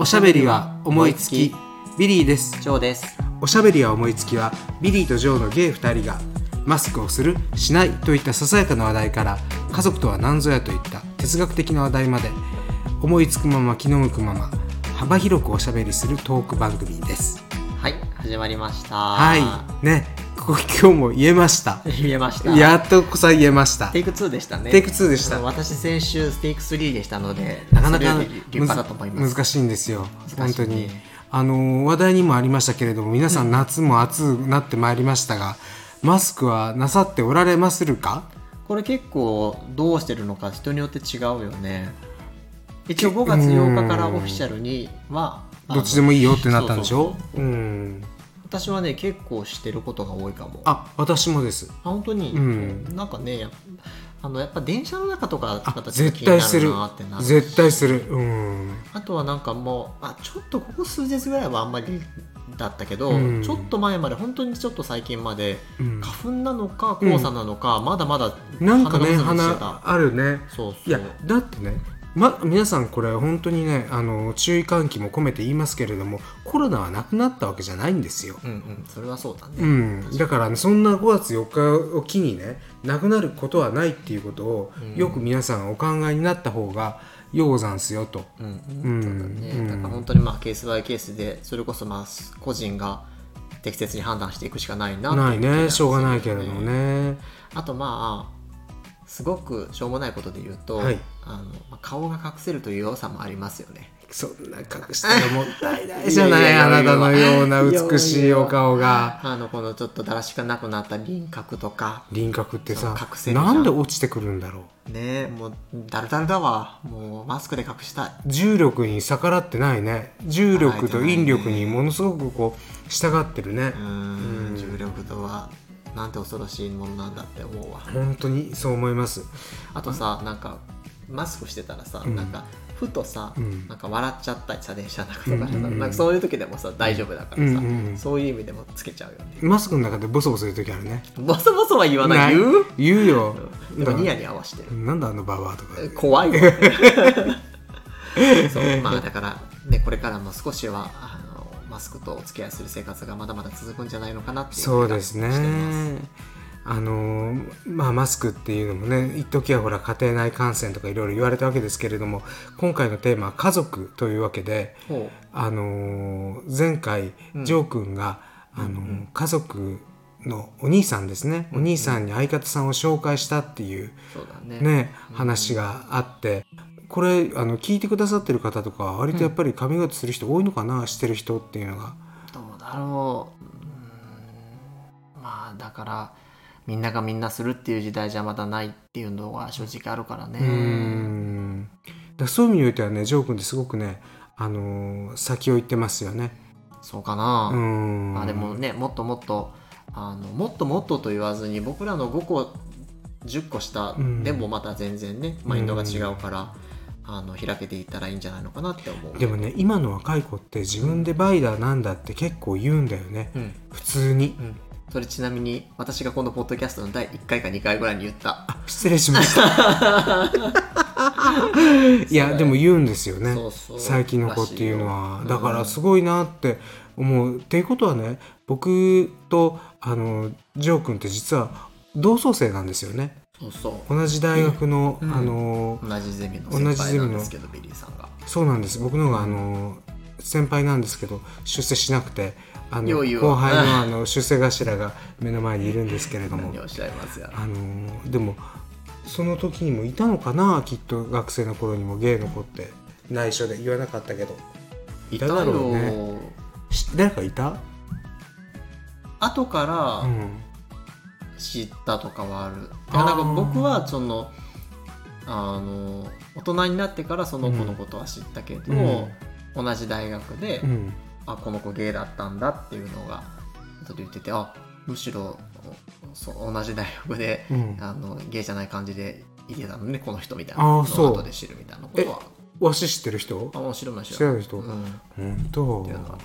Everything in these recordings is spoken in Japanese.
おしゃべりは思いつき。ビリーです。ジョーです。おしゃべりは思いつきはビリーとジョーのゲイ2人がマスクをするしないといったささやかな話題から家族とは何ぞやといった哲学的な話題まで思いつくまま気の向くまま幅広くおしゃべりするトーク番組です。はい始まりました。はい。ね今日も言えました。言えました。やっとこさ言えました。テイク2でしたね。テイク2でした。私先週テイク3でしたのでなかなか難しいんですよ。本当に。あの話題にもありましたけれども皆さん夏も暑くなってまいりましたが、マスクはなさっておられまするか？これ結構どうしてるのか人によって違うよね。一応5月8日からオフィシャルにはどっちでもいいよってなったんでしょ？う。うん私はね結構してることが多いかも。あ私もです。あ本当に、うん。なんかねやあのやっぱ電車の中とかだと絶対するなってなる。絶対する。うん。あとはなんかもうあちょっとここ数日ぐらいはあんまりだったけど、うん。ちょっと前まで本当にちょっと最近までうん。花粉なのか黄砂なのか、まだまだなんかね鼻あるね。そうそう。いやだってねま、皆さんこれ本当にねあの注意喚起も込めて言いますけれどもコロナはなくなったわけじゃないんですよ。うんうん。それはそうだね、うん、だから、ね、そんな5月4日を機にねなくなることはないっていうことを、うん。よく皆さんお考えになった方がようざんすよと。うん。ううんうん。だから本当にまあケースバイケースでそれこそまあ個人が適切に判断していくしかないなないね。しょうがないけれどもね。あとまあすごくしょうもないことで言うと、はいあのまあ顔が隠せるという良さもありますよねそんな隠したらもったいないじゃないあなたのような美しいお顔が。あのこのちょっとだらしがなくなった輪郭とか輪郭ってさ隠せなんで落ちてくるんだろうねもうだるだるだわもうマスクで隠したい重力に逆らってないね重力と引力にものすごくこう従ってるねうーん重力とはなんて恐ろしいものなんだって思うわ。本当にそう思います。あとさなんかマスクしてたらさ、うん。なんかふとさ、うん。なんか笑っちゃったりさ電車の中とかでさ、うんうんうん。なんかそういう時でもさ大丈夫だからさ、うんうんうん。そういう意味でもつけちゃうよね。マスクの中でボソボソ言う時あるね。ボソボソは言わない。言う？言うよ。でもニヤニヤはしてる。なんだあのババアとか。怖いわ。そう。まあだからねこれからも少しはマスクとお付き合いする生活がまだまだ続くんじゃないのかなっていうそうですね。あのーまあマスクっていうのもね一時はほら家庭内感染とかいろいろ言われたわけですけれども今回のテーマは家族というわけでほあのー前回うんジョー君が、あのー家族のお兄さんですね、お兄さんに相方さんを紹介したっていううそうだね。ね、話があってこれあの聞いてくださってる方とか割とやっぱりカミングアウトする人多いのかな、してる人っていうのが。どうだろう。まあだからみんながみんなするっていう時代じゃまだないっていうのは正直あるからね。うだそういう意味においてはねジョー君ってすごくね、あのー先を行ってますよね。そうかな、うーん。まあでもねもっともっとあのもっともっとと言わずに僕らの5個10個下うん。でもまた全然ね、マインドが違うから、あの開けていったらいいんじゃないのかなって思う。でもね今の若い子って自分でバイダーなんだって結構言うんだよね。うん。普通に。うん。それちなみに私がこのポッドキャストの第1回か2回ぐらいに言った。失礼しました。いやでも言うんですよね。最近の子っていうのは。だからすごいなって思う。っていうことはね僕とあのジョー君って実は同窓生なんですよね同じ大学の、うん。あのう同じゼミの同じゼミのなんですけどビリーさんが。そうなんです。僕の方があの先輩なんですけど出世しなくてあの後輩の あの出世頭が目の前にいるんですけれども。何をおっしゃいますやらあのでもその時にもいたのかなきっと学生の頃にもゲイの子って。内緒で言わなかったけど。いただろうね。し誰かいた？後からうん知ったとかはある、あー。なんか僕はそのあの大人になってからその子のことは知ったけど、うん。同じ大学で、うん。あこの子ゲイだったんだっていうのが後で言っててあむしろそう同じ大学で、うん。あのゲイじゃない感じでいてたのねこの人みたいな。のを後で知るみたいなことは。わし知ってる人？あ面白い面知らない人？うん、うのは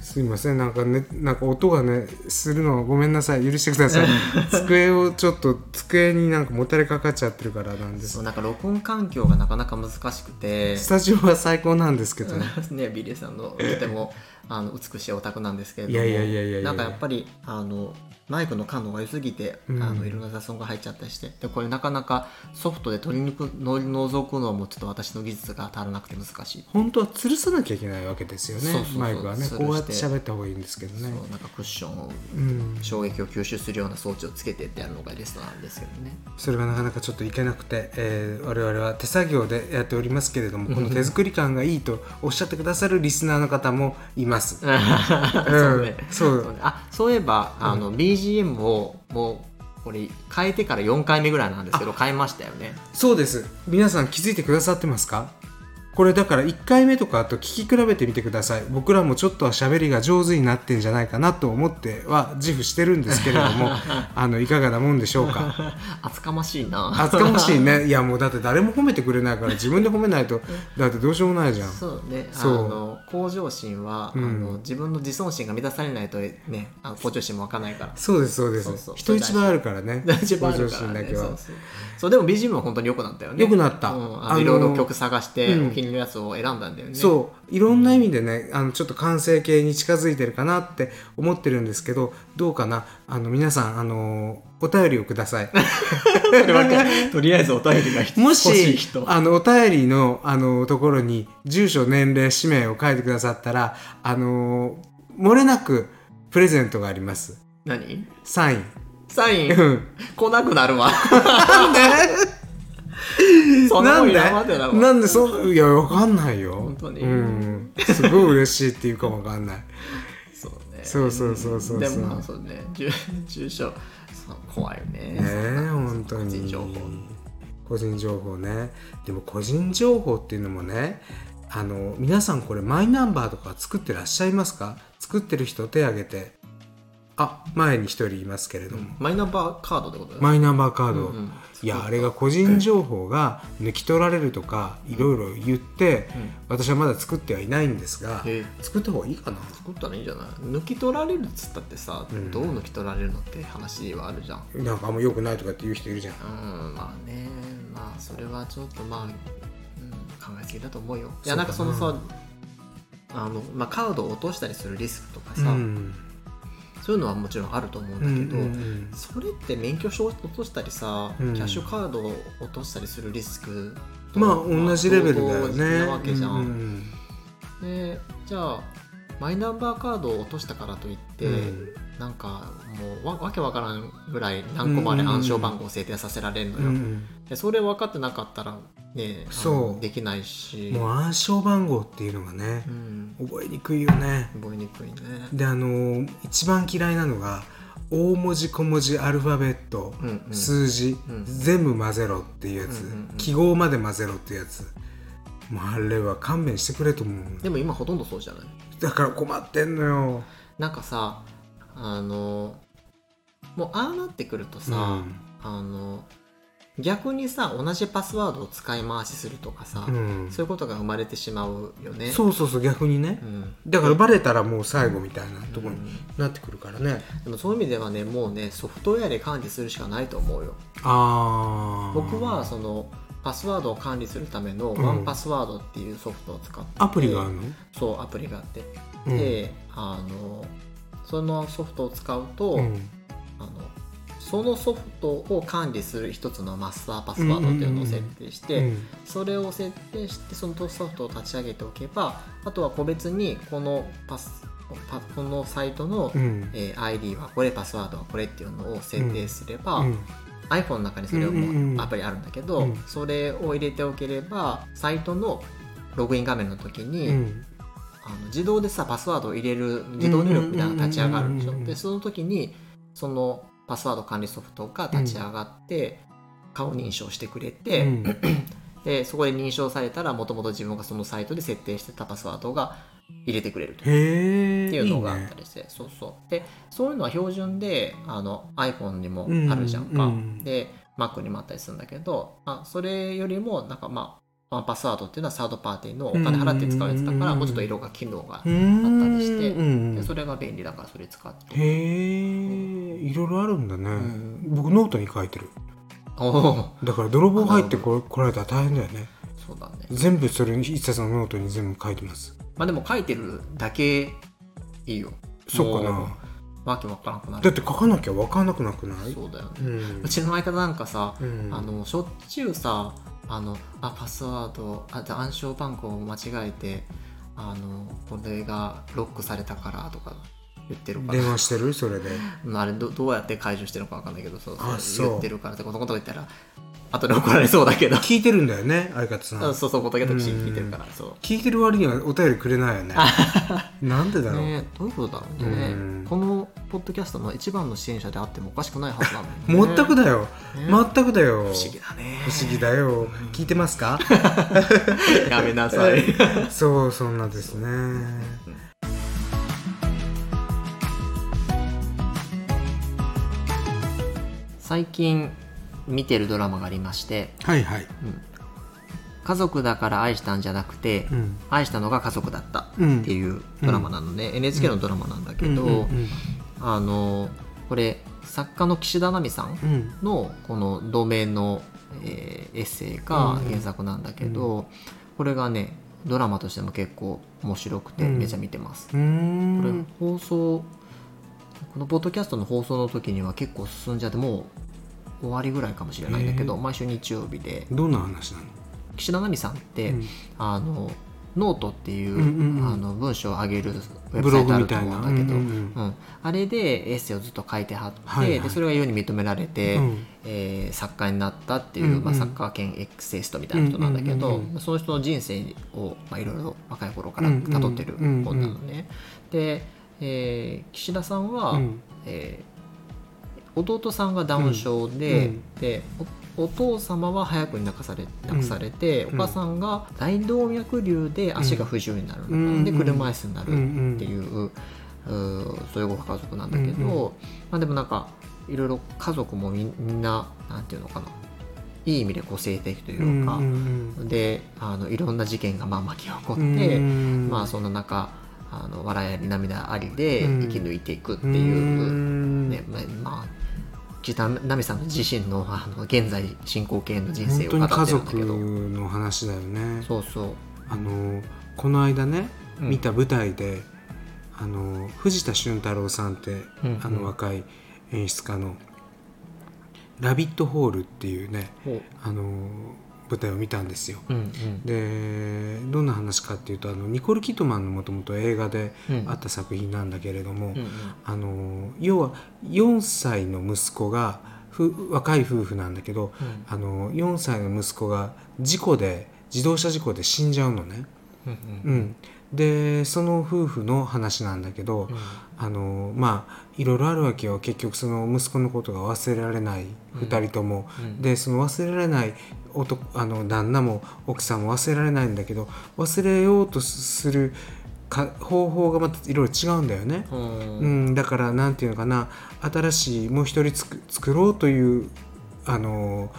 すいません。なんかねなんか音がねするのごめんなさい。許してください。机をちょっと机になんかもたれかかっちゃってるからなんです。そうなんか録音環境がなかなか難しくて。スタジオは最高なんですけどね。ねビリーさんのとてもあの美しいお宅なんですけれどもいやいやいやいやなんかやっぱりあのマイクの感度が良すぎて、うん。あのいろんな雑音が入っちゃったりしてでこれなかなかソフトで取り抜くの除くのもちょっと私の技術が足らなくて難しい、本当は吊るさなきゃいけないわけですよねマイクはね。こうやって喋った方がいいんですけどね。そうなんかクッションをうん。衝撃を吸収するような装置をつけてってやるのがベストなんですけどね。それがなかなかちょっといけなくて、えー我々は手作業でやっておりますけれどもこの手作り感がいいとおっしゃってくださるリスナーの方もいます。そうね。そう。そうね。あそういえばあの BGM をもうこれ変えてから4回目ぐらいなんですけど変えましたよね。そうです。皆さん気づいてくださってますか？これだから1回目とかと聞き比べてみてください。僕らもちょっとは喋りが上手になってんじゃないかなと思っては自負してるんですけれども あのいかがなもんでしょうか？厚かましいな。厚かましいね。いやもうだって誰も褒めてくれないから自分で褒めないとだってどうしようもないじゃん。そうね。あの向上心は、うん。あの自分の自尊心が満たされないとねあの向上心も湧かないから。そうですそうです。人一倍あるからね。向上心だけは。そうでも BGM は本当に良くなったよね良くなったうん、あのいろいろ曲探して、うんのやつを選んだんだよね。そう。いろんな意味でねあのちょっと完成形に近づいてるかなって思ってるんですけどどうかな。あの皆さんあのお便りをください。とりあえずお便りがも欲しいし人。あのお便りのあのところに住所年齢氏名を書いてくださったらあの漏れなくプレゼントがあります。何？サイン。サイン？うん。来なくなるわ。なんで？なもんなんで？なんでそういやわかんないよ。本当に。うん、すごい嬉しいっていうかわかんない。そうね。そうそうそうそうそう。でもまあそうね。住住所そう怖いよね。ねえ本当に。個人情報。個人情報ね。でも個人情報っていうのもねあの皆さんこれマイナンバーとか作ってらっしゃいますか？作ってる人手挙げてあ前に一人いますけれども、マイナンバーカードってことだよね。マイナンバーカード、うんうん。いやあれが個人情報が抜き取られるとかいろいろ言って、私はまだ作ってはいないんですが、え。作った方がいいかな。作ったらいいんじゃない？抜き取られるっつったってさ、うん。どう抜き取られるのって話はあるじゃん。なんかあんま良くないとかって言う人いるじゃん。うんまあね。まあそれはちょっとまあ、うん、考えすぎだと思うよ。いやなんかそのさあの、まあ、カードを落としたりするリスクとかさ、うんそういうのはもちろんあると思うんだうんけど、うんうんそれって免許証を落としたりさ、うん。キャッシュカードを落としたりするリスクとまあ同じレベルだよ同等なねわけじゃん、うん。でじゃあマイナンバーカードを落としたからといって、うんなんかもうわわけわからんぐらい何個まで暗証番号を設定させられるのよ、うん。でそれ分かってなかったらねそう。できないし。もう暗証番号っていうのがねうん、覚えにくいよね。覚えにくいね。であの一番嫌いなのが大文字小文字アルファベット、うんうん。数字、うん。全部混ぜろっていうやつ、うんうんうん。記号まで混ぜろっていうやつ。もうあれは勘弁してくれと思う。でも今ほとんどそうじゃない？だから困ってんのよ。なんかさあのもうああなってくるとさ、うん。あの逆にさ同じパスワードを使い回しするとかさ、うん。そういうことが生まれてしまうよね。そうそうそう逆にね。う、ん。だからバレたらもう最後みたいなところにうんなってくるからね、でもそういう意味ではねもうねソフトウェアで管理するしかないと思うよ。ああ僕はそのパスワードを管理するためのうん。ワンパスワードっていうソフトを使ってて、アプリがあるの、そうアプリがあって、うん。であのそのソフトを使うと、うん。あのそのソフトを管理する一つのマスターパスワードっていうのを設定して、うん。それを設定してそのソフトを立ち上げておけばあとは個別にこのパスパこのサイトの、うん。えー ID はこれパスワードはこれっていうのを設定すれば、うん。iPhone の中にそれをうアプリあるんだけど、うん。それを入れておければサイトのログイン画面の時に、うんあの自動でさパスワードを入れる自動入力みたいなのが立ち上がるでしょ。でその時にそのパスワード管理ソフトが立ち上がって、顔認証してくれて、うん。でそこで認証されたらもともと自分がそのサイトで設定してたパスワードが入れてくれると。っていうのがあっねたりして。そうそう。でそういうのは標準であの iPhone にもあるじゃんか、うんうんで Mac にもあったりするんだけど、あ、それよりもなんかままあ、パスワードっていうのはサードパーティーのお金払って使うやつだから、うんもうちょっといろんな機能があったりして、うん。でそれが便利だからそれ使って。へえいろいろあるんだね、ん。僕ノートに書いてる。だから泥棒入ってこ来られたら大変だよね。そうだね。全部それに一冊のノートに全部書いてます。まあでも書いてるだけいいよ。そうかな。わけわからなくなる。だって書かなきゃ分かんなくなくないそうだよね、うちの相方なんかさ、うん。あのしょっちゅうさあのあパスワードあ暗証番号を間違えてあのこれがロックされたからとか言ってるから。電話してる？それで。うんあれどどうやって解除してるのかわかんないけどそうあそう。言ってるからってこのこと言ったら後で怒られそうだけど。聞いてるんだよね相方さん。そうそうことやって聞いてるからそう。聞いてる割にはお便りくれないよね。なんでだろう、ねどういうことだろうね、うん。このポッドキャストの一番の支援者であってもおかしくないはずなのに、ね、全くだよ、ね。全くだよ。不思議だね。不思議だよ。聞いてますか？やめなさい。そうそんなですね。最近見てるドラマがありましてはいはい「家族だから愛したんじゃなくて、うん。愛したのが家族だった」ってうんいうドラマなので、NHK のドラマなんだけど、うんうんあのこれ作家の岸田奈美さんうん。のこの同名の、えーエッセイがうん原作なんだけど、これがねドラマとしても結構面白くてうん。めちゃ見てます。これ放送このポッドキャストの放送の時には結構進んじゃってもう終わりぐらいかもしれないんだけど、毎週日曜日で。どんな話なの？岸田奈美さんって、うん。あのノートっていう,、うんうんうんあの文章を上げるウェブサイトあると思うんだけど、うんうんうんあれでエッセイをずっと書いてはって、はいはい。でそれが世に認められて、うん。えー作家になったっていう、うんうんまあ、作家兼エッセイストみたいな人なんだけど、うんうんうんうんその人の人生をまあいろいろ若い頃からたどってる本なのね。で、えー岸田さんは、うん。えー弟さんがダウン症で,、うんでおお父様は早くに亡くされ亡くされて、うん。お母さんが大動脈瘤で足が不自由になるうん。で車椅子になるうん。っていう,、うーそういうご家族なんだけど、うん。うん。まあ、でもなんかいろいろ家族もみみんななんていうのかな。いい意味で個性的というか、であのいろんな事件がまあ巻き起こって、うん。まあそんな中あの笑いあり涙ありでうん。生き抜いていくってういう、ん。ねまあまあ岸田奈美さん自身のあの現在進行形の人生を語ってるんだけ族ど。の話だよねそうそう。あのこの間ねうん。見た舞台で、あの藤田俊太郎さんって、うんうん。あの若い演出家の「ラビットホール」っていうねほあの舞台を見たんですよ。ううんうん。でどんな話かっていうとあのニコル・キットマンのもともと映画でうん。あった作品なんだけれども、うんうん。あの要は4歳の息子がふ若い夫婦なんだけどあの4歳の息子が事故で自動車事故で死んじゃうのね。うんううん。ん、でその夫婦の話なんだけど、あのまあいろいろあるわけよ。結局その息子のことが忘れられない2人とも、うん。でその忘れられない男あの旦那も奥さんも忘れられないんだけど忘れようとするか方法がまたいろいろ違うんだよね。うん。うん、だからなんていうのかな。新しいもう一人つく作ろうというあの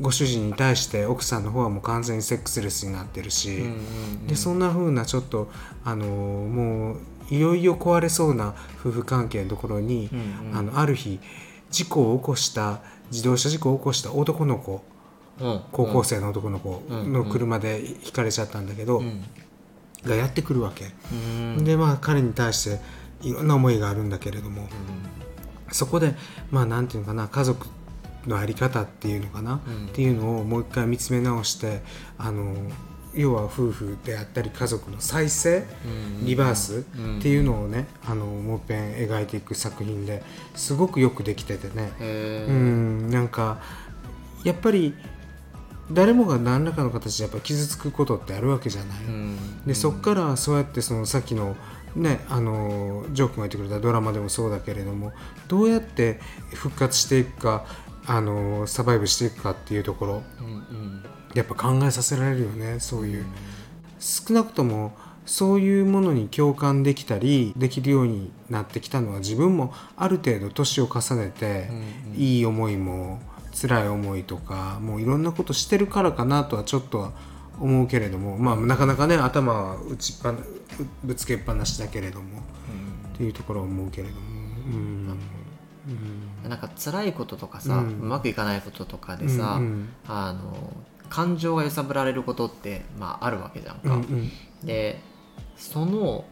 ご主人に対して奥さんの方はもう完全にセックスレスになってるし、うんうんでそんな風なちょっとあのもういよいよ壊れそうな夫婦関係のところに、うんうん。あのある日事故を起こした自動車事故を起こした男の子うん。高校生の男の子の車でひかれちゃったんだけど、うんがやってくるわけ。うん。でまあ彼に対していろんな思いがあるんだけれども、そこでまあなんていうのかな家族の在り方っていうのかな、うん。っていうのをもう一回見つめ直してあの要は夫婦であったり家族の再生、うん。リバースうん。っていうのをねあのもう一遍描いていく作品ですごくよくできててね、へうーん。なんかやっぱり誰もが何らかの形でやっぱ傷つくことってあるわけじゃない。うん。でそっからそうやってそのさっきのねあのジョー君が言ってくれたドラマでもそうだけれどもどうやって復活していくかあのサバイブしていくかっていうところ。うんうん。やっぱ考えさせられるよねそういう。少なくともそういうものに共感できたりできるようになってきたのは自分もある程度年を重ねてうんうん。いい思いも辛い思いとかもういろんなことしてるからかなとはちょっとは思うけれども、まあ、なかなかね頭は打ちっぱなぶつけっぱなしだけれどもっていうところは思うけれども。うん。うんなんか辛いこととかさ、ううんまくいかないこととかでさ、あの感情が揺さぶられることって、まあ、あるわけじゃんか。でその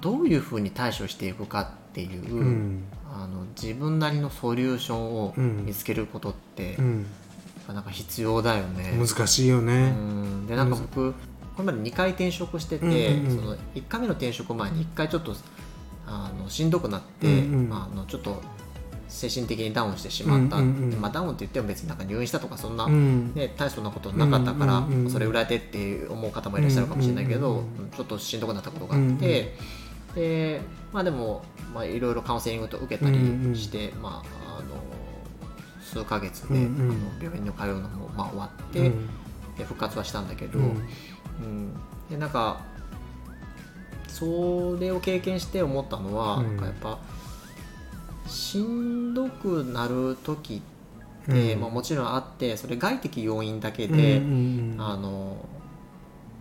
どういうふうに対処していくかっていう、うん。あの自分なりのソリューションをうん。見つけることって、うん。なんか必要だよね。難しいようね。ん。でなんか僕これまで2回転職してて、その1回目の転職前に1回ちょっとあのしんどくなって、まあ、あのちょっと精神的にダウンしてしまった、まあ、ダウンって言っても別になんか入院したとかそんな、うん。ね、大層なことなかったから、それぐらいでって思う方もいらっしゃるかもしれないけど、ちょっとしんどくなったことがあって、でまあでもまあいろいろカウンセリングと受けたりして、まああの数ヶ月で、あの病院に通うのもまあ終わって、うん。で復活はしたんだけど、うん。うん。でなんかそれを経験して思ったのは、うん。なんかやっぱしんどくなる時って、うん。まあ、もちろんあってそれ外的要因だけで、うんうんうんあの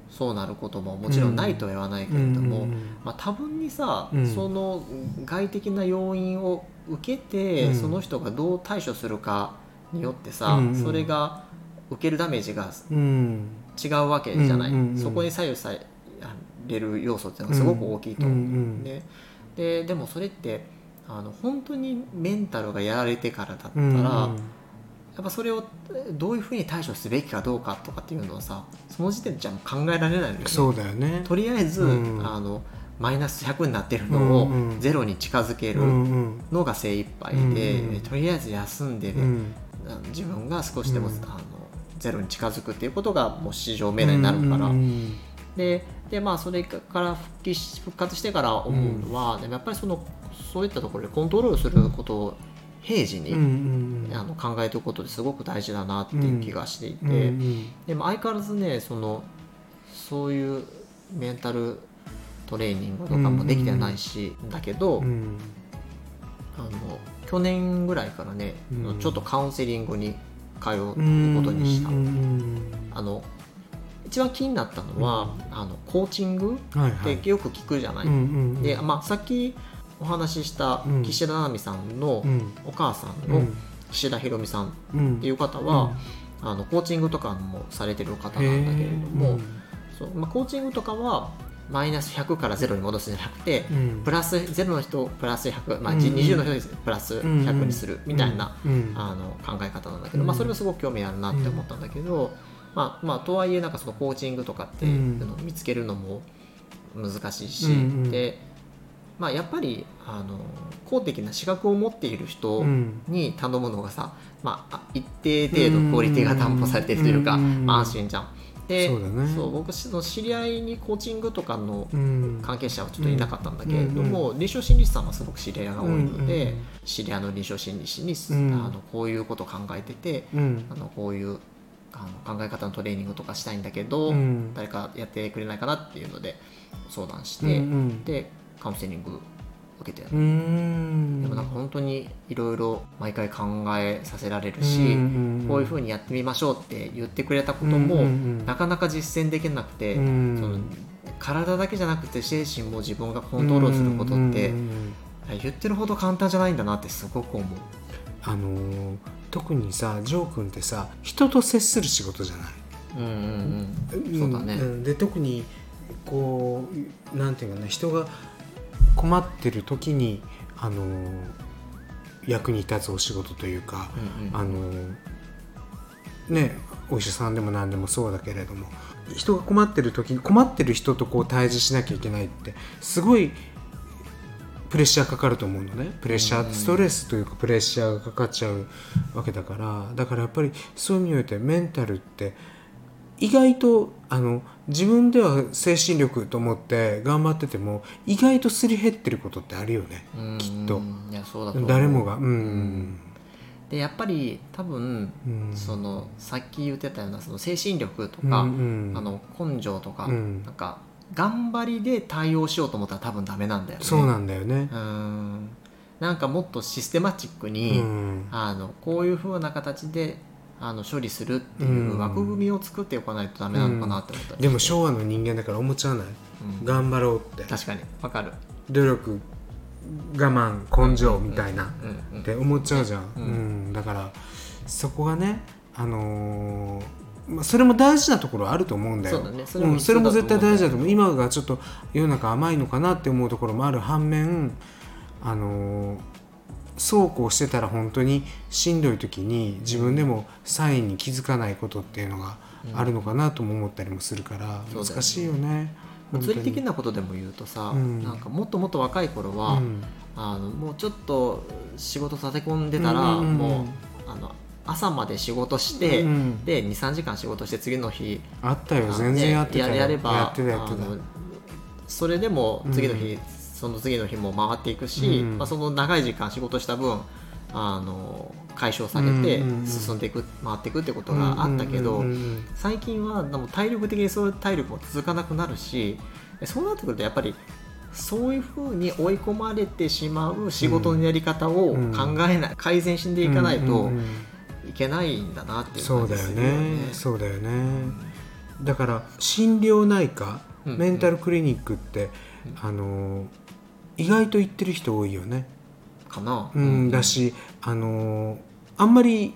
そうなることももちろんないとは言わないけれども、うんうんまあ、多分にさ、うん。その外的な要因を受けて、うん。その人がどう対処するかによってさ、うんうん。それが受けるダメージがうん。違うわけじゃない、うんうんうん。そこに左右される要素っていうのがすごく大きいと思う、うんうんねででもそれってあの本当にメンタルがやられてからだったら、うん。うんやっぱそれをどういうふうに対処すべきかどうかとかっていうのはさその時点じゃ考えられないのよねそうだよね。とりあえず、うん。あのマイナス100になってるのをうんうん。ゼロに近づけるうんうん。のが精一杯で、うんうん。とりあえず休んで、うん。自分が少しでも、うん。あのゼロに近づくっていうことがもう市場命題になるから、うんででまあそれから復帰し復活してから思うのは、でもやっぱりそのそういったところでコントロールすることを平時に、あの考えておくことですごく大事だなっていう気がしていて、でも相変わらずねそのそういうメンタルトレーニングとかもできてはないし、だけど、うん。あの去年ぐらいからね、うん。ちょっとカウンセリングに通うこうんとにした、あの一番気になったのは、あのコーチングっはいてよく聞くじゃない、で、まあ、さっきお話ししたうん。岸田奈美さんのうん。お母さんのうん。岸田ひろみさんっうん。ていう方は、あのコーチングとかもされてる方なんだけれども、そうまあ、コーチングとかはマイナス100から0に戻すんじゃなくて、うん。プラス0の人をプラス100、まあ、うん。20の人にプラス100にするみたいな、うん。あの考え方なんだけど、うん。まあ、それもすごく興味あるなって思ったんだけど、まあまあ、とはいえなんかそのコーチングとかっていうのを見つけるのも難しいし、でまあ、やっぱりあの公的な資格を持っている人うん。に頼むのがさ、まあ、一定程度クオリティが担保されているというか、うんまあ安心じゃん。でそうだね。僕の知り合いにコーチングとかのうん。関係者はちょっといなかったんだけれども、臨床心理師さんはすごく知り合いが多いので、うん知り合いの臨床心理師に、うん。あのこういうことを考えててうん。あのこういうあの考え方のトレーニングとかしたいんだけど、うん。誰かやってくれないかなっていうので相談しうんて、うん。でカウンセリング受けてでもなんか本当にいろいろ毎回考えさせられるうんし、うん。こういうふうにやってみましょうって言ってくれたことも、なかなか実践できなくて、うんその体だけじゃなくて精神も自分がコントロールすることって、言ってるほど簡単じゃないんだなってすごく思う。あのー特にさジョー君ってさ人と接する仕事じゃない？うんうんうん、そうだね。ん。で特にこうなんていうかな人が困ってる時にあの役に立つお仕事というか、うんうん。あのねお医者さんでも何でもそうだけれども人が困ってる時に困ってる人とこう対峙しなきゃいけないってすごいプレッシャーかかると思うのね。プレッシャー、うんストレスというかプレッシャーがかかっちゃうわけだからだからやっぱりそういう意味においてメンタルって意外とあの自分では精神力と思って頑張ってても意外とすり減ってることってあるよねうん。きっと。いやそうだと誰もが。うん、でやっぱり多分、うん。そのさっき言ってたようなその精神力とうんか、うん。あの根性とか、うん。なんか頑張りで対応しようと思ったら多分ダメなんだよね。そうなんだよね。う、ん。なんかもっとシステマチックに、うん。あのこういう風な形であの処理するっていう枠組みを作っておかないとダメなのかなって思ったりして、でも昭和の人間だから思っちゃわない、うん。頑張ろうって。確かに。わかる。努力我慢根性みたいな、うん。うん。って思っちゃうじゃん、ううん。ん。だからそこがねあのーまあ、それも大事なところはあると思うんだよ。そうだね。そそれもうん、それも絶対大事だと思う。必今がちょっと世の中甘いのかなって思うところもある反面あのーそうこうしてたら本当にしんどい時に自分でもサインに気づかないことっていうのがあるのかなとも思ったりもするから、難しいよね物理的ななことでも言うとさ、うん。なんかもっともっと若い頃は、うん。あのもうちょっと仕事立て込んでたら、うんうんうんもうあの朝まで仕事して、うんで23時間仕事して次の日あったよ。全然やってたやればそれでも次の日、その次の日も回っていくし、うん。まあ、その長い時間仕事した分あの解消されてうんうんうん進んでいく回っていくってことがあったけど、うんうんうんうん。最近はでも体力的にそういう体力も続かなくなるしそうなってくるとやっぱりそういうふうに追い込まれてしまう仕事のやり方をうん。考えない、改善していかないといけないんだなっていうそうだよ感じするよね。ねそうだよね。だから心療内科、うんメンタルクリニックって、あの意外と行ってる人多いよね、かな。うんだしあのあんまり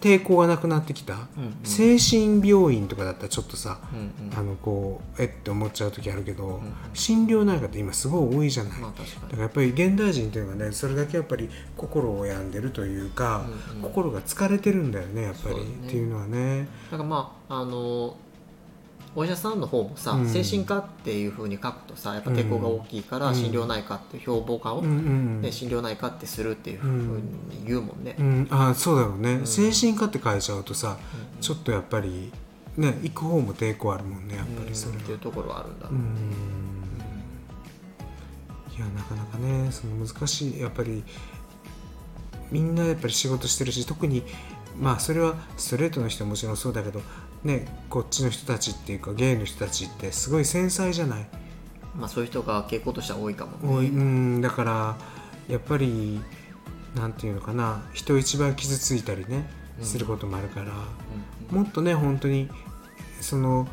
抵抗がなくなってきた、うんうん。精神病院とかだったらちょっとさ、うんうん。あのこうえって思っちゃう時あるけど、ん心療内科って今すごい多いじゃない、まあ確かに。だからやっぱり現代人っていうのがねそれだけやっぱり心を病んでるというか、うんうん。心が疲れてるんだよねやっぱり、ね。っていうのはね。だからまああのお医者さんの方もさ、うん。精神科っていうふうに書くとさやっぱ抵抗が大きいから、うん。心療内科って標榜化を、うん。うん。で心療内科ってするっていうふうに言うもんね。うん、あそうだろうね、ん。精神科って書いちゃうとさ、うん。ちょっとやっぱりね行く方も抵抗あるもんねやっぱりそれは。っていうところはあるんだろううん。ね。いやなかなかねその難しいやっぱりみんなやっぱり仕事してるし特にまあそれはストレートの人はもちろんそうだけどねこっちの人たちっていうかゲイの人たちってすごい繊細じゃない？まあそういう人が傾向としては多いかもね。多いうんだからやっぱりなんていうのかな人一倍傷ついたりねうんすることもあるから、うんもっとね本当にその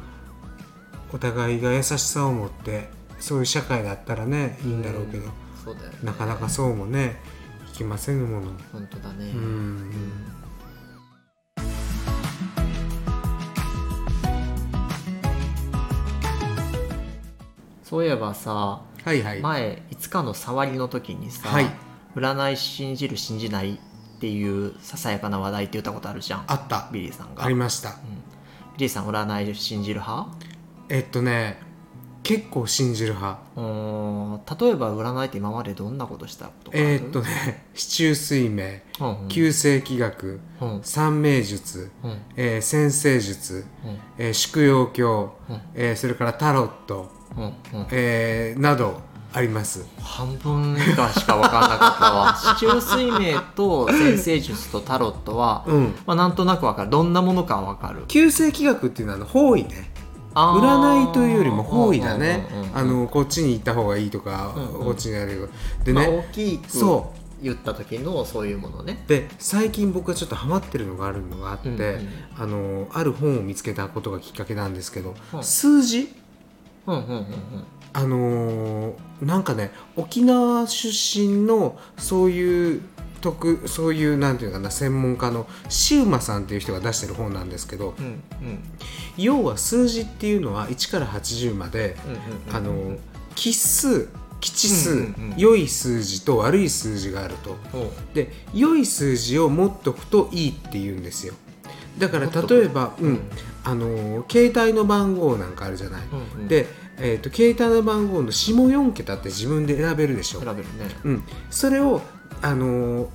お互いが優しさを持ってそういう社会だったらねいいんだろうけど、そうだよね。なかなかそうもねいきませぬもの。本当だね。うんそういえばさ、はいはい。前いつかの触りの時にさ、はい。占い信じる信じないっていうささやかな話題って言ったことあるじゃん。あった。ビリーさんが。ありました。うん。ビリーさん占い信じる派？えっとね結構信じる派。うーん例えば占いって今までどんなことしたことかある？えーっとね四柱推命、うんうん。旧世紀学、うん。三名術、うん。えー先生術、うん。えー宿陽経、うん。えーそれからタロット、うんうん。えーなどあります。半分以下しか分かんなかったわ。四柱推命と先生術とタロットは、うん。まあ、なんとなく分かる。どんなものかは分かる。旧世紀学っていうのは方位ね。占いというよりも方位だね。こっちに行った方がいいとか、うんうん。こっちにやるでまあ、ね、大きくそ言った時のそういうものね。で最近僕がちょっとハマってるのがあるのがあって、うんうんあのある本を見つけたことがきっかけなんですけど、うん数字？あのーなんかね沖縄出身のそういう特そういうなんていうのかな専門家のシウマさんっていう人が出してる本なんですけどうんうん要は数字っていうのは1から80まで奇数吉数、うんうんうん良い数字と悪い数字があると。おで良い数字を持っとくといいって言うんですよだから例えば、ううん。ん、あの携帯の番号なんかあるじゃない、うんうん。で、えー、と携帯の番号の下4桁って自分で選べるでしょ。選、べるね。うん、それをあの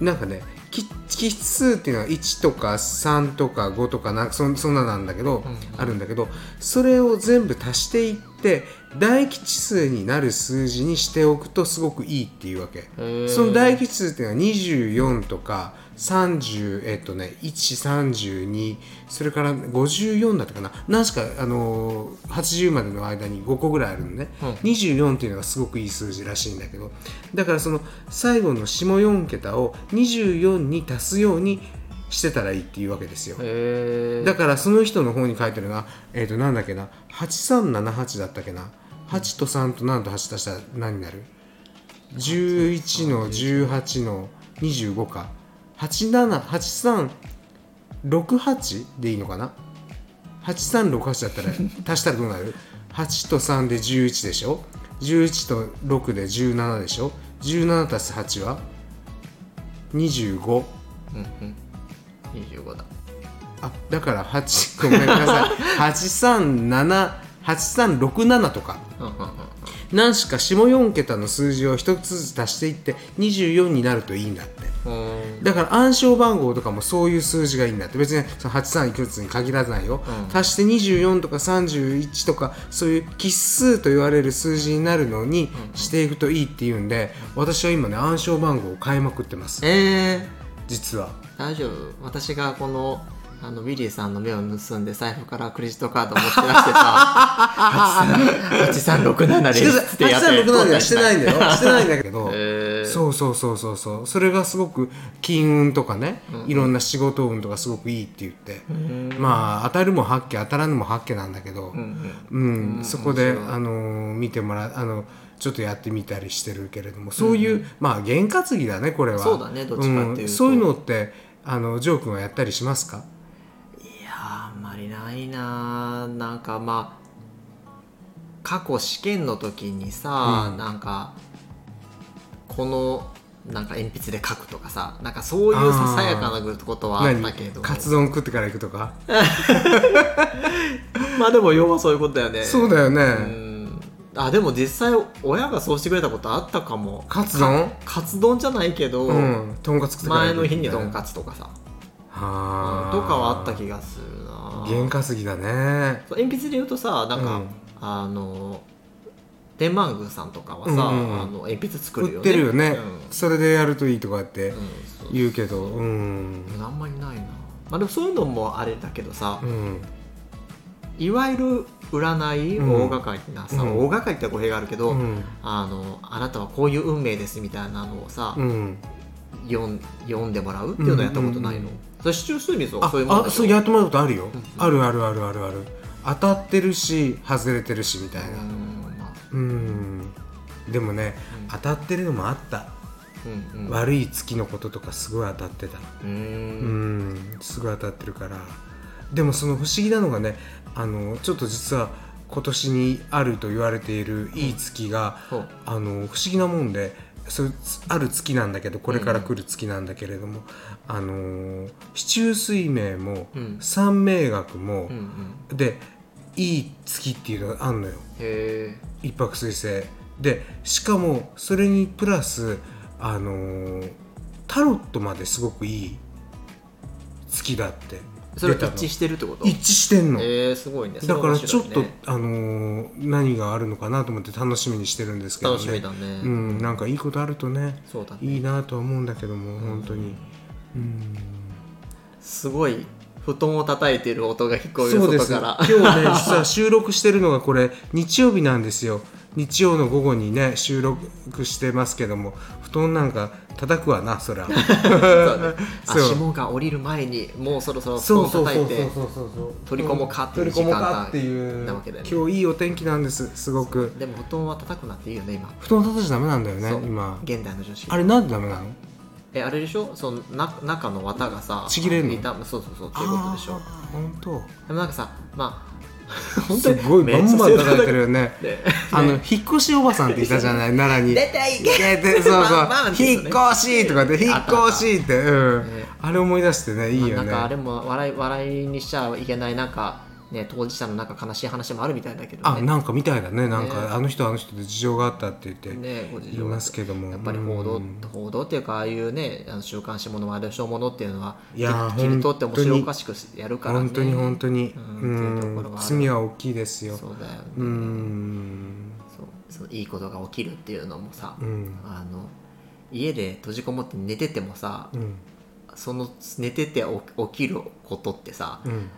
なんかねき奇数っていうのは1とか3とか5とかなんかそんそんななんだけど、うんうん。あるんだけどそれを全部足していって大吉数になる数字にしておくとすごくいいっていうわけ。その大吉数っていうのは24とか30えっとね132それから54だったかな。何しかあのー80までの間に5個ぐらいあるのね、うん。24っていうのがすごくいい数字らしいんだけど。だからその最後の下4桁を24に足すようにしてたらいいっていうわけですよ。だからその人の方に書いてるのがえっ、となんだっけな。8378だったっけな。8と3と7と8足したら何になる？11の18の25か878368でいいのかな？8368だったら 足したらどうなる ?8 と3で11でしょ？11と6で17でしょ？17足す8は？25うんうん。25だ。あだから8ごめんなさい。837837とか。何しか下4桁の数字を1つずつ足していって24になるといいんだって。うんだから暗証番号とかもそういう数字がいいんだって。別にその83いくつに限らないよ、うん。足して24とか31とかそういう奇数と言われる数字になるのにしていくといいっていうんで私は今ね暗証番号を変えまくってます。えー、実は。大丈夫。私がこのあのウィリーさんの目を盗んで財布からクレジットカード持って出してさ8367 です。ってやって。8367ではしてないんだよ。してないんだけど、えー、そうそうそうそうそう。それがすごく金運とかね、いろんな仕事運とかすごくいいって言って、まあ当たるも八家当たらぬも八家なんだけど、うんうん。そこであの見てもらあのちょっとやってみたりしてるけれどもそういう、まあ験担ぎだねこれは。そうだねどっちかっていうと。ん。そういうのってあのジョー君はやったりしますか？まりないな。ーなんかまあ過去試験の時にさ、うん。なんかこのなんか鉛筆で書くとかさなんかそういうささやかなことはあったけれど。もカツ丼食ってから行くとか？まあでも要はそういうことだよね。そうだよね、うん。あでも実際親がそうしてくれたことあったかも。カツ丼？かカツ丼じゃないけど、うん。とんかつ前の日にとんつかつとかさ、はあ。とかはあった気がするな験担ぎだね。鉛筆で言うとさなんか、うん。あの天満宮さんとかはさ、うんうんうん。あの鉛筆作るよね。売ってるよね、うん。それでやるといいとかってうんそう言うけど。うん。あんまりないな。まあでもそういうのもあれだけどさ、うん。いわゆる占いうん。大掛かりなさ、うん。大掛かりって語弊があるけど、うん。あのあなたはこういう運命ですみたいなのをさ、うん。読ん読んでもらうっていうのやったことないの、うんうんそれ市中水水はあそういうもんあそうやってもらうことあるよ、んあるあるあるあるある。当たってるし外れてるしみたいな。うんでもね、うん。当たってるのもあった、うんうん。悪い月のこととかすごい当たってた。ううん。ん。すごい当たってるから。でもその不思議なのがねあのちょっと実は今年にあると言われているいい月が、そう。あの不思議なもんでそある月なんだけどこれから来る月なんだけれども、あのー四柱推命も、うん。三名学もうんう、ん。でいい月っていうのがあんのよ。へ一泊水星。でしかもそれにプラスあのータロットまですごくいい月だって。えそれ出たの。一致してるってこと？一致してんの、えー、すごいね。だからちょっと、ねあのー何があるのかなと思って楽しみにしてるんですけどね。楽しみだね、うん、なんかいいことあるとねそうだね。いいなとは思うんだけども本当に。うん。すごい布団を叩いてる音が聞こえる外から。今日ね実は収録してるのがこれ日曜日なんですよ。日曜の午後にね収録してますけども布団なんか叩くわなそりゃ。ね。あ そう。霜が降りる前にもうそろそろ布団叩いて取り込もうかっていう取り込もうかっていうなわけだよね。今日いいお天気なんですすごく。でも布団は叩くなっていいよね今。布団叩いちゃダメなんだよね今。現代の女子。あれなんでダメなの？えあれでしょ？そのな中の綿がさちぎれんの？そうそうそうっていうことでしょ。本当。でもなんかさまあ 本すごいバンバン叩いてるよね。であの引っ越しおばさんっていたじゃない？奈良に。出ていけ！ででそうそう、ま引っね。越しとかで引っ越しってうん、ねあれ思い出してねいいよね。なんかあれも笑い笑いにしちゃいけないなんかね当事者のなんか悲しい話もあるみたいだけどね。あなんかみたいだね。なんか、ね。あの人あの人で事情があったって言って。言いますけども。やっぱり報道、うん。報道っていうかああいうねあの週刊誌ものワイドショーものっていうのはいやー切り取って面白おかしくやるからね。本当に本当に。ううん。罪は大きいですよ。そうだよね、うん。そうそういいことが起きるっていうのもさ、うん。あの家で閉じこもって寝ててもさ、うん。その寝てて起起きることってさ、うん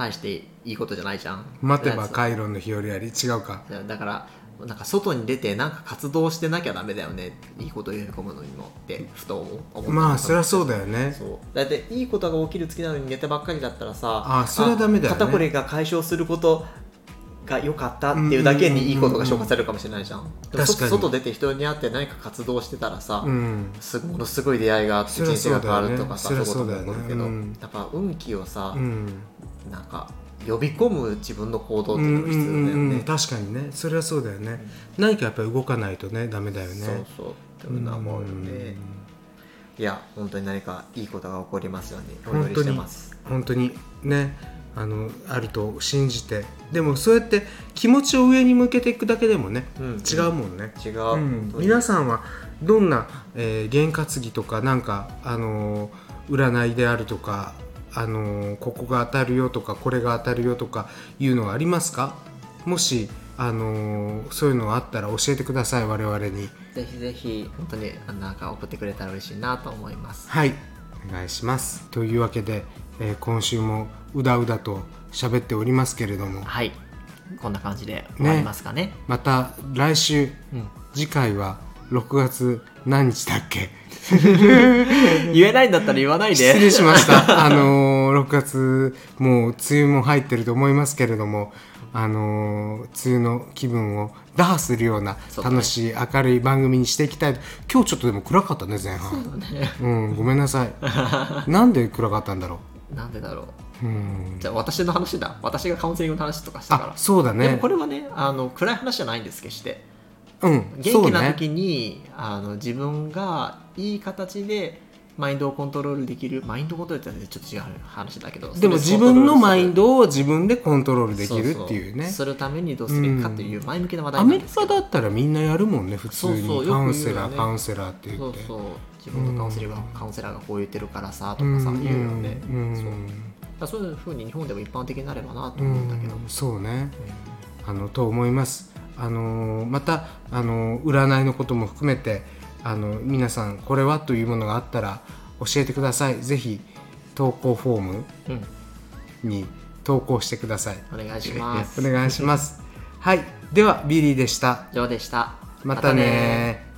大していいことじゃないじゃん待てばだかカイロンの日和あり違うかだからなんか外に出てなんか活動してなきゃダメだよねいいことを呼び込むのにもってふと思ったまあそりゃそうだよねそうだっていいことが起きる月なのに寝てばっかりだったらさあそれはダメだよね肩こりが解消することが良かったっていうだけにいいことが消化されるかもしれないじゃん,、外出て人に会って何か活動してたらさ、うん。すものすごい出会いがあって人生が変わるとかさそね。そういうことも起こるけど、ねうん。やっぱ運気をさ、うん。なんか呼び込む自分の行動ってうんいうのが必要だよね、うんうん確かにね。それはそうだよね、何かやっぱり動かないとねダメだよね。そうそう。っていうのは思うので、いや本当に何かいいことが起こりますようにお祈りしてます。本当に。ねあのあると信じて。でもそうやって気持ちを上に向けていくだけでもね、うん違うもんね、違う、うん。皆さんはどんな、えー、験担ぎとかなんか、あのー占いであるとか、あのーここが当たるよとかこれが当たるよとかいうのはありますか？もし、あのーそういうのがあったら教えてください我々に。ぜひぜひ本当になんか送ってくれたら嬉しいなと思います。はい。お願いします。というわけで、えー今週もうだうだと喋っておりますけれども。はい。こんな感じで終わりますかね。また来週。うん。次回は6月何日だっけ？言えないんだったら言わないで。失礼しました。あのー、6月、もう梅雨も入ってると思いますけれども、あのー、梅雨の気分を打破するような楽しい明るい番組にしていきたい。今日ちょっとでも暗かったね、前半。ね。うん、ごめんなさい。なんで暗かったんだろなんでだろう。う。じゃあ私の話だ。私がカウンセリングの話とかしたかあら、そうだね。でもこ。れはねあの暗い話じゃないんです決して。うん、元気な時に、あの自分がいい形でマインドをコントロールできる。マインドコントロールってちょっと違う話だけど。でも自分のマインドを自分でコントロールできるっていう。ね。するためにどうすべきかっていう前向きな話題アメリカだったらみんなやるもんね、普通に。カウンセラー、カウンセラーって言って。そうそう自分のカウンセラーが、カウンセラーがこう言ってるからさとうん。かさ言うよね、うん。そう。そういうふうに日本でも一般的になればなとう思うんだけど、ん。そうね。あのと思います。あのーまたあのー占いのことも含めてあの皆さんこれはというものがあったら教えてください。ぜひ投稿フォームうん。に投稿してください。お願いします。お願いします。はい。ではビリーでした。以上でした。またね